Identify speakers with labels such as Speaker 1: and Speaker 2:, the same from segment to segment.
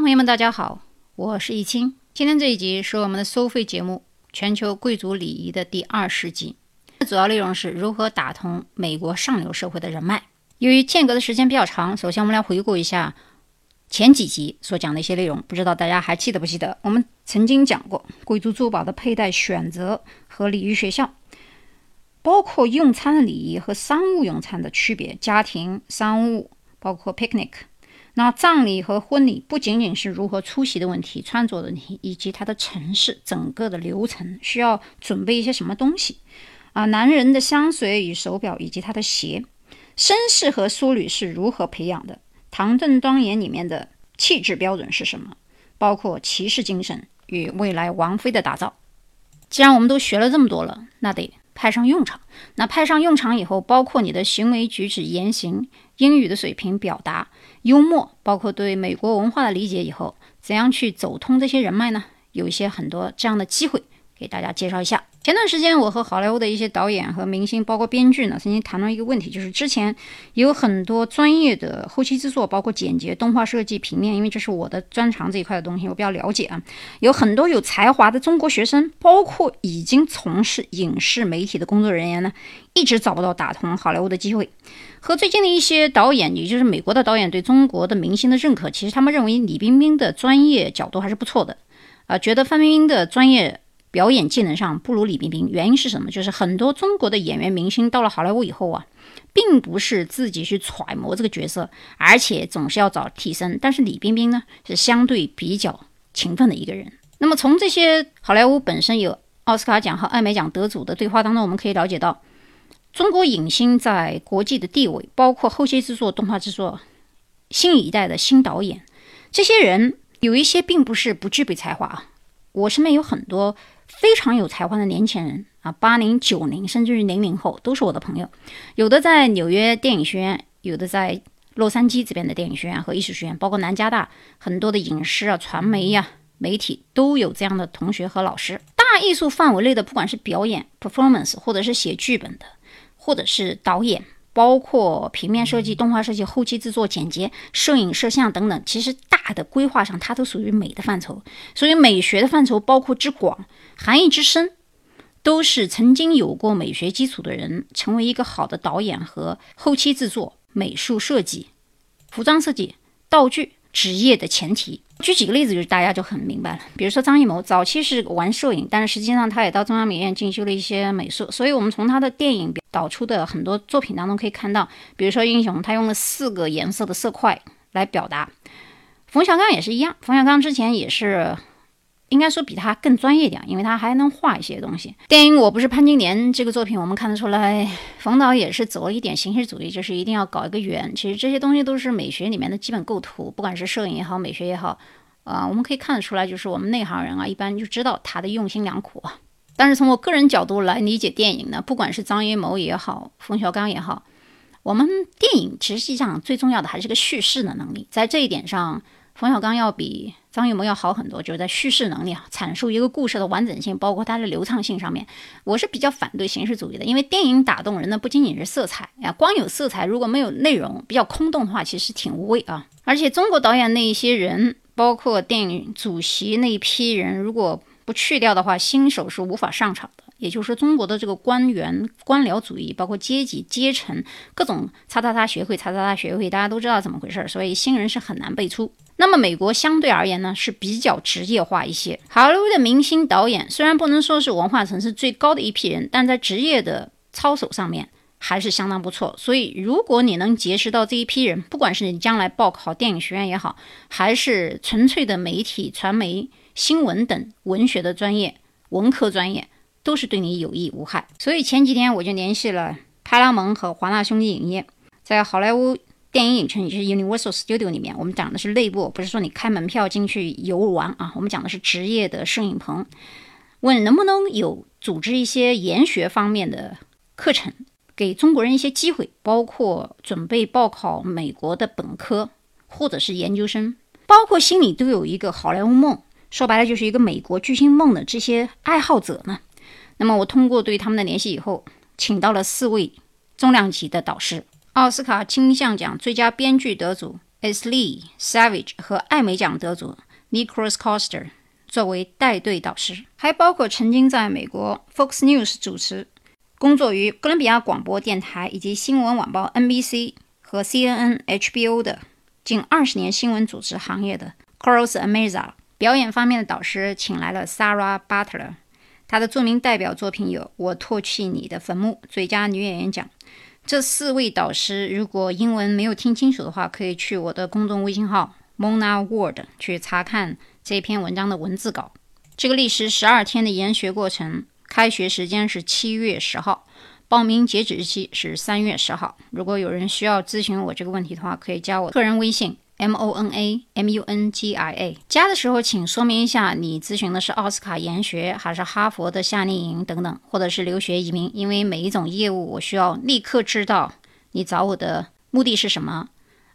Speaker 1: 朋友们，大家好，我是易清。今天这一集是我们的收费节目《全球贵族礼仪》的第二十集，主要内容是如何打通美国上流社会的人脉。由于间隔的时间比较长，首先我们来回顾一下前几集所讲的一些内容，不知道大家还记得不记得？我们曾经讲过贵族珠宝的佩戴选择和礼仪学校，包括用餐礼仪和商务用餐的区别，家庭、商务，包括 picnic。那葬礼和婚礼不仅仅是如何出席的问题、穿着的问题，以及它的城市整个的流程需要准备一些什么东西啊？男人的香水与手表以及他的鞋，绅士和淑女是如何培养的？唐顿庄园里面的气质标准是什么？包括骑士精神与未来王妃的打造。既然我们都学了这么多了，那得派上用场。那派上用场以后，包括你的行为举止、言行。英语的水平、表达、幽默，包括对美国文化的理解，以后怎样去走通这些人脉呢？有一些很多这样的机会，给大家介绍一下。前段时间，我和好莱坞的一些导演和明星，包括编剧呢，曾经谈论一个问题，就是之前有很多专业的后期制作，包括剪辑、动画设计、平面，因为这是我的专长这一块的东西，我比较了解啊。有很多有才华的中国学生，包括已经从事影视媒体的工作人员呢，一直找不到打通好莱坞的机会。和最近的一些导演，也就是美国的导演对中国的明星的认可，其实他们认为李冰冰的专业角度还是不错的，啊，觉得范冰冰的专业。表演技能上不如李冰冰，原因是什么？就是很多中国的演员明星到了好莱坞以后啊，并不是自己去揣摩这个角色，而且总是要找替身。但是李冰冰呢，是相对比较勤奋的一个人。那么从这些好莱坞本身有奥斯卡奖和艾美奖得主的对话当中，我们可以了解到，中国影星在国际的地位，包括后期制作、动画制作，新一代的新导演，这些人有一些并不是不具备才华啊，我身边有很多。非常有才华的年轻人啊，八零、九零，甚至于零零后，都是我的朋友。有的在纽约电影学院，有的在洛杉矶这边的电影学院和艺术学院，包括南加大很多的影视啊、传媒呀、媒体都有这样的同学和老师。大艺术范围内的，不管是表演 （performance） 或者是写剧本的，或者是导演。包括平面设计、动画设计、后期制作、剪辑、摄影、摄像等等，其实大的规划上，它都属于美的范畴。所以美学的范畴包括之广，含义之深，都是曾经有过美学基础的人，成为一个好的导演和后期制作、美术设计、服装设计、道具职业的前提。举几个例子，就是大家就很明白了。比如说张艺谋，早期是玩摄影，但是实际上他也到中央美院进修了一些美术。所以，我们从他的电影导出的很多作品当中可以看到，比如说《英雄》，他用了四个颜色的色块来表达。冯小刚也是一样，冯小刚之前也是。应该说比他更专业点，因为他还能画一些东西。电影《我不是潘金莲》这个作品，我们看得出来，冯导也是走了一点形式主义，就是一定要搞一个圆。其实这些东西都是美学里面的基本构图，不管是摄影也好，美学也好，啊，我们可以看得出来，就是我们内行人啊，一般就知道他的用心良苦啊。但是从我个人角度来理解电影呢，不管是张艺谋也好，冯小刚也好，我们电影实际上最重要的还是个叙事的能力，在这一点上。冯小刚要比张艺谋要好很多，就是在叙事能力啊，阐述一个故事的完整性，包括它的流畅性上面，我是比较反对形式主义的。因为电影打动人的不仅仅是色彩呀，光有色彩如果没有内容，比较空洞的话，其实挺无味啊。而且中国导演那一些人，包括电影主席那一批人，如果不去掉的话，新手是无法上场的。也就是说，中国的这个官员、官僚主义，包括阶级、阶层，各种叉叉叉学会、叉叉叉学会，大家都知道怎么回事儿，所以新人是很难辈出。那么美国相对而言呢，是比较职业化一些。好莱坞的明星导演虽然不能说是文化层次最高的一批人，但在职业的操守上面还是相当不错。所以，如果你能结识到这一批人，不管是你将来报考电影学院也好，还是纯粹的媒体、传媒、新闻等文学的专业、文科专业。都是对你有益无害，所以前几天我就联系了派拉蒙和华纳兄弟影业，在好莱坞电影影城，也就是 Universal Studio 里面，我们讲的是内部，不是说你开门票进去游玩啊，我们讲的是职业的摄影棚，问能不能有组织一些研学方面的课程，给中国人一些机会，包括准备报考美国的本科或者是研究生，包括心里都有一个好莱坞梦，说白了就是一个美国巨星梦的这些爱好者呢。那么我通过对他们的联系以后，请到了四位重量级的导师：奥斯卡金像奖最佳编剧得主 S. Lee Savage 和艾美奖得主 Nicholas Coster 作为带队导师，还包括曾经在美国 Fox News 主持、工作于哥伦比亚广播电台以及新闻晚报 NBC 和 CNN、HBO 的近二十年新闻主持行业的 Carlos Ameza。表演方面的导师请来了 Sarah Butler，她的著名代表作品有《我唾弃你的坟墓》最佳女演员奖。这四位导师，如果英文没有听清楚的话，可以去我的公众微信号 Mona Word 去查看这篇文章的文字稿。这个历时十二天的研学过程，开学时间是七月十号，报名截止日期是三月十号。如果有人需要咨询我这个问题的话，可以加我个人微信。M O N A M U N G I A 加的时候，请说明一下你咨询的是奥斯卡研学，还是哈佛的夏令营等等，或者是留学移民。因为每一种业务，我需要立刻知道你找我的目的是什么。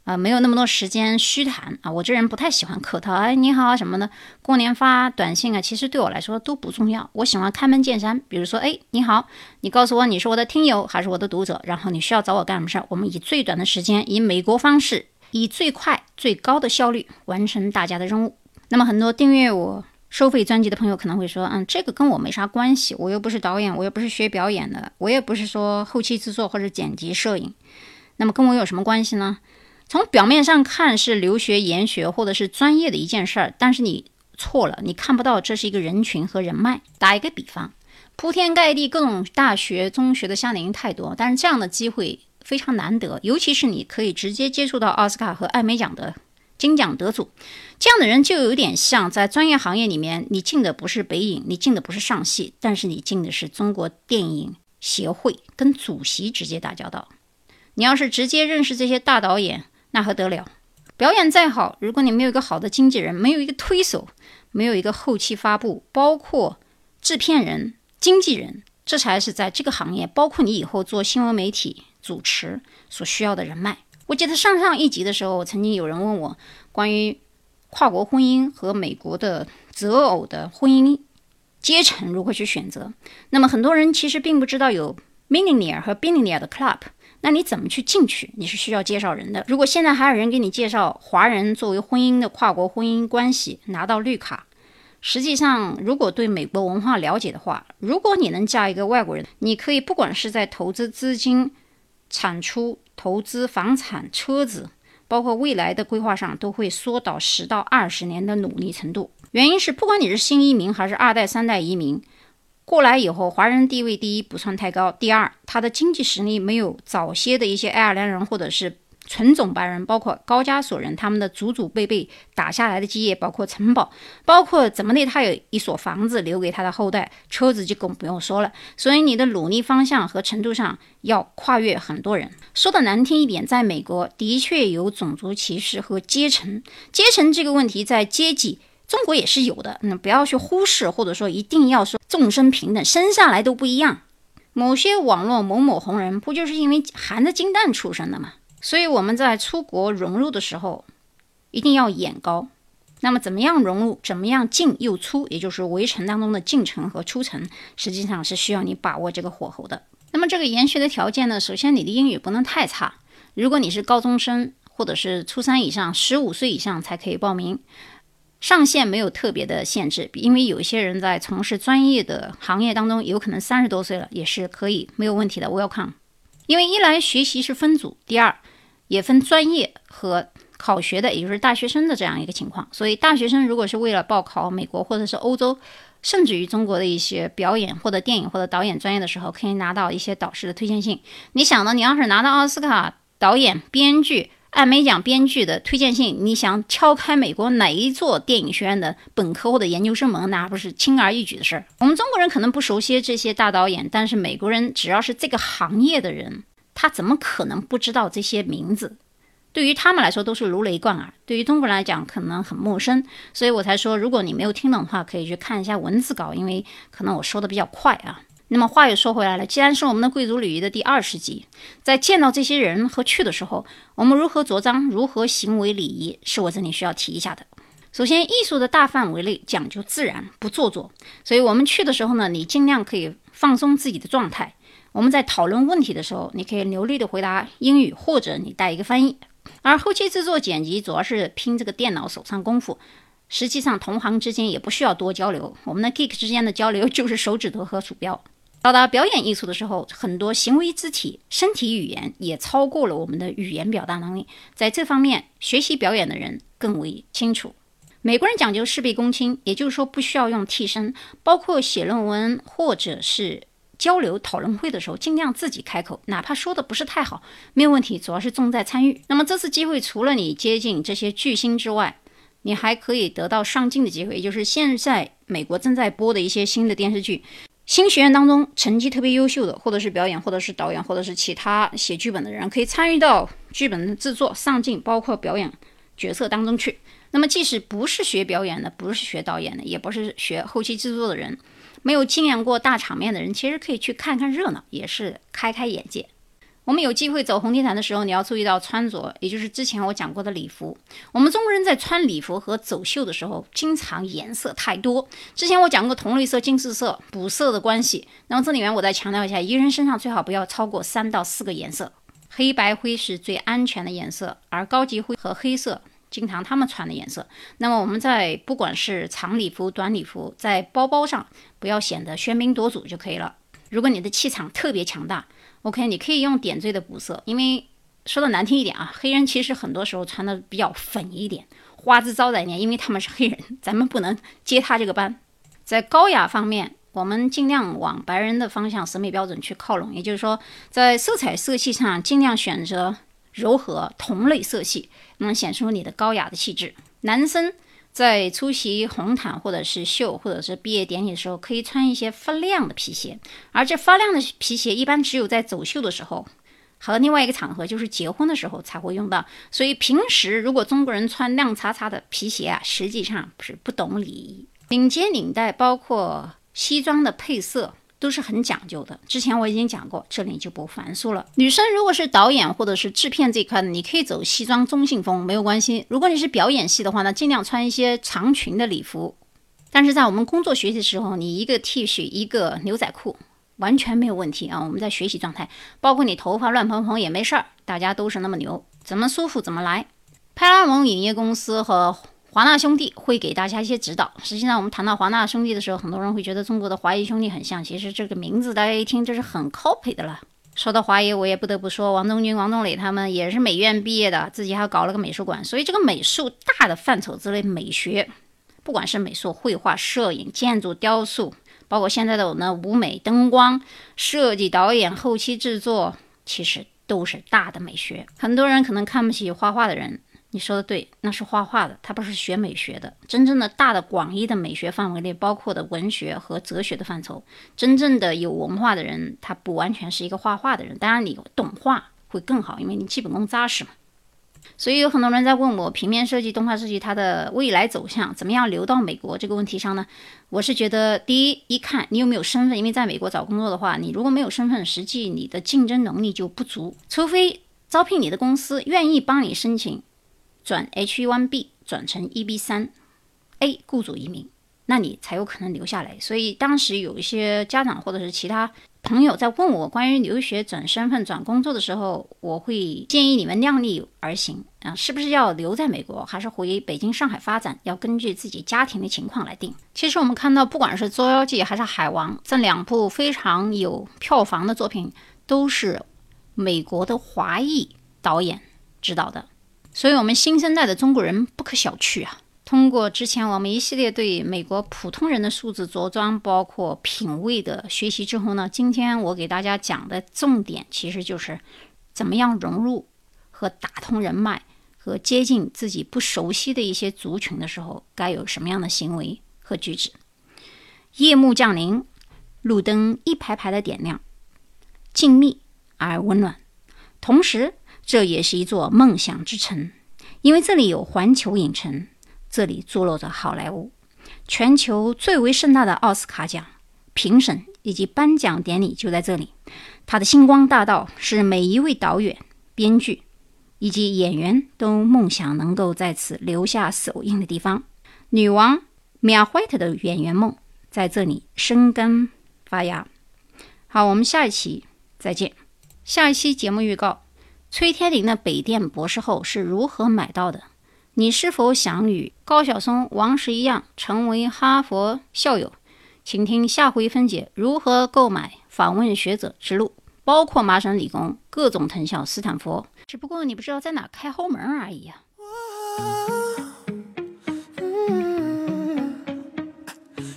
Speaker 1: 啊，没有那么多时间虚谈啊！我这人不太喜欢客套，哎，你好什么的。过年发短信啊，其实对我来说都不重要。我喜欢开门见山，比如说，哎，你好，你告诉我你是我的听友还是我的读者，然后你需要找我干什么事儿？我们以最短的时间，以美国方式。以最快、最高的效率完成大家的任务。那么，很多订阅我收费专辑的朋友可能会说：“嗯，这个跟我没啥关系，我又不是导演，我又不是学表演的，我也不是说后期制作或者剪辑摄影。那么，跟我有什么关系呢？”从表面上看是留学研学或者是专业的一件事儿，但是你错了，你看不到这是一个人群和人脉。打一个比方，铺天盖地各种大学、中学的夏令营太多，但是这样的机会。非常难得，尤其是你可以直接接触到奥斯卡和艾美奖的金奖得主，这样的人就有点像在专业行业里面，你进的不是北影，你进的不是上戏，但是你进的是中国电影协会，跟主席直接打交道。你要是直接认识这些大导演，那还得了？表演再好，如果你没有一个好的经纪人，没有一个推手，没有一个后期发布，包括制片人、经纪人，这才是在这个行业，包括你以后做新闻媒体。主持所需要的人脉。我记得上上一集的时候，曾经有人问我关于跨国婚姻和美国的择偶的婚姻阶层如何去选择。那么很多人其实并不知道有 millionaire 和 billionaire 的 club。那你怎么去进去？你是需要介绍人的。如果现在还有人给你介绍华人作为婚姻的跨国婚姻关系拿到绿卡，实际上如果对美国文化了解的话，如果你能嫁一个外国人，你可以不管是在投资资金。产出、投资、房产、车子，包括未来的规划上，都会缩到十到二十年的努力程度。原因是，不管你是新移民还是二代、三代移民，过来以后，华人地位第一不算太高，第二，他的经济实力没有早些的一些爱尔兰人或者是。纯种白人，包括高加索人，他们的祖祖辈辈打下来的基业，包括城堡，包括怎么的，他有一所房子留给他的后代，车子就更不用说了。所以你的努力方向和程度上要跨越很多人。说的难听一点，在美国的确有种族歧视和阶层，阶层这个问题在阶级中国也是有的。嗯，不要去忽视，或者说一定要说众生平等，生下来都不一样。某些网络某某红人，不就是因为含着金蛋出生的吗？所以我们在出国融入的时候，一定要眼高。那么，怎么样融入？怎么样进又出？也就是围城当中的进城和出城，实际上是需要你把握这个火候的。那么，这个研学的条件呢？首先，你的英语不能太差。如果你是高中生或者是初三以上，十五岁以上才可以报名。上限没有特别的限制，因为有一些人在从事专业的行业当中，有可能三十多岁了，也是可以没有问题的。Welcome。因为一来学习是分组，第二。也分专业和考学的，也就是大学生的这样一个情况。所以，大学生如果是为了报考美国或者是欧洲，甚至于中国的一些表演或者电影或者导演专业的时候，可以拿到一些导师的推荐信。你想呢？你要是拿到奥斯卡导演、编剧、艾美奖编剧的推荐信，你想敲开美国哪一座电影学院的本科或者研究生门，那不是轻而易举的事儿。我们中国人可能不熟悉这些大导演，但是美国人只要是这个行业的人。他怎么可能不知道这些名字？对于他们来说都是如雷贯耳，对于中国人来讲可能很陌生。所以我才说，如果你没有听懂的话，可以去看一下文字稿，因为可能我说的比较快啊。那么话又说回来了，既然是我们的贵族礼仪的第二十集，在见到这些人和去的时候，我们如何着装，如何行为礼仪，是我这里需要提一下的。首先，艺术的大范围内讲究自然，不做作。所以我们去的时候呢，你尽量可以放松自己的状态。我们在讨论问题的时候，你可以流利的回答英语，或者你带一个翻译，而后期制作剪辑主要是拼这个电脑手上功夫，实际上同行之间也不需要多交流，我们的 geek 之间的交流就是手指头和鼠标。到达表演艺术的时候，很多行为肢体、身体语言也超过了我们的语言表达能力，在这方面，学习表演的人更为清楚。美国人讲究事必躬亲，也就是说不需要用替身，包括写论文或者是交流讨论会的时候，尽量自己开口，哪怕说的不是太好，没有问题，主要是重在参与。那么这次机会，除了你接近这些巨星之外，你还可以得到上镜的机会，就是现在美国正在播的一些新的电视剧，新学院当中成绩特别优秀的，或者是表演，或者是导演，或者是其他写剧本的人，可以参与到剧本的制作、上镜，包括表演角色当中去。那么，即使不是学表演的，不是学导演的，也不是学后期制作的人，没有经验过大场面的人，其实可以去看看热闹，也是开开眼界。我们有机会走红地毯的时候，你要注意到穿着，也就是之前我讲过的礼服。我们中国人在穿礼服和走秀的时候，经常颜色太多。之前我讲过同绿色、近似色、补色的关系。那么这里面我再强调一下，一个人身上最好不要超过三到四个颜色，黑白灰是最安全的颜色，而高级灰和黑色。经常他们穿的颜色。那么我们在不管是长礼服、短礼服，在包包上不要显得喧宾夺主就可以了。如果你的气场特别强大，OK，你可以用点缀的补色。因为说的难听一点啊，黑人其实很多时候穿的比较粉一点，花枝招展一点，因为他们是黑人，咱们不能接他这个班。在高雅方面，我们尽量往白人的方向审美标准去靠拢，也就是说，在色彩色系上尽量选择。柔和同类色系能显出你的高雅的气质。男生在出席红毯或者是秀或者是毕业典礼的时候，可以穿一些发亮的皮鞋，而这发亮的皮鞋一般只有在走秀的时候和另外一个场合，就是结婚的时候才会用到。所以平时如果中国人穿亮擦擦的皮鞋啊，实际上是不懂礼仪。领结领带，包括西装的配色。都是很讲究的，之前我已经讲过，这里就不繁述了。女生如果是导演或者是制片这块的，你可以走西装中性风，没有关系。如果你是表演系的话呢，尽量穿一些长裙的礼服。但是在我们工作学习的时候，你一个 T 恤一个牛仔裤完全没有问题啊。我们在学习状态，包括你头发乱蓬蓬也没事儿，大家都是那么牛，怎么舒服怎么来。派拉蒙影业公司和。华纳兄弟会给大家一些指导。实际上，我们谈到华纳兄弟的时候，很多人会觉得中国的华谊兄弟很像。其实这个名字大家一听，这是很 copy 的了。说到华谊，我也不得不说，王中军、王东磊他们也是美院毕业的，自己还搞了个美术馆。所以这个美术大的范畴之类美学，不管是美术、绘画、摄影、建筑、雕塑，包括现在的我们舞美、灯光设计、导演、后期制作，其实都是大的美学。很多人可能看不起画画的人。你说的对，那是画画的，他不是学美学的。真正的大的广义的美学范围内，包括的文学和哲学的范畴。真正的有文化的人，他不完全是一个画画的人。当然，你懂画会更好，因为你基本功扎实嘛。所以有很多人在问我，平面设计、动画设计它的未来走向怎么样流到美国这个问题上呢？我是觉得，第一，一看你有没有身份，因为在美国找工作的话，你如果没有身份，实际你的竞争能力就不足，除非招聘你的公司愿意帮你申请。转 H1B 转成 EB3A 雇主移民，那你才有可能留下来。所以当时有一些家长或者是其他朋友在问我关于留学转身份转工作的时候，我会建议你们量力而行啊，是不是要留在美国，还是回北京、上海发展，要根据自己家庭的情况来定。其实我们看到，不管是《捉妖记》还是《海王》这两部非常有票房的作品，都是美国的华裔导演指导的。所以，我们新生代的中国人不可小觑啊！通过之前我们一系列对美国普通人的素质着装，包括品味的学习之后呢，今天我给大家讲的重点其实就是怎么样融入和打通人脉，和接近自己不熟悉的一些族群的时候，该有什么样的行为和举止。夜幕降临，路灯一排排的点亮，静谧而温暖，同时。这也是一座梦想之城，因为这里有环球影城，这里坐落着好莱坞，全球最为盛大的奥斯卡奖评审以及颁奖典礼就在这里。它的星光大道是每一位导演、编剧以及演员都梦想能够在此留下手印的地方。女王米娅·怀特的演员梦在这里生根发芽。好，我们下一期再见。下一期节目预告。
Speaker 2: 崔天林的北电博士后是如何买到的？你是否想与高晓松、王石一样成为哈佛校友？请听下回分解如何购买访问学者之路，包括麻省理工、各种藤校、斯坦福。只不过你不知道在哪开后门而已啊。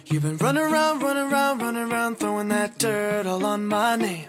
Speaker 2: You've been running around, running around, running around, throwing that dirt all on my name.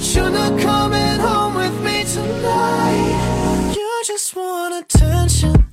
Speaker 2: Not coming home with me tonight. You just want attention.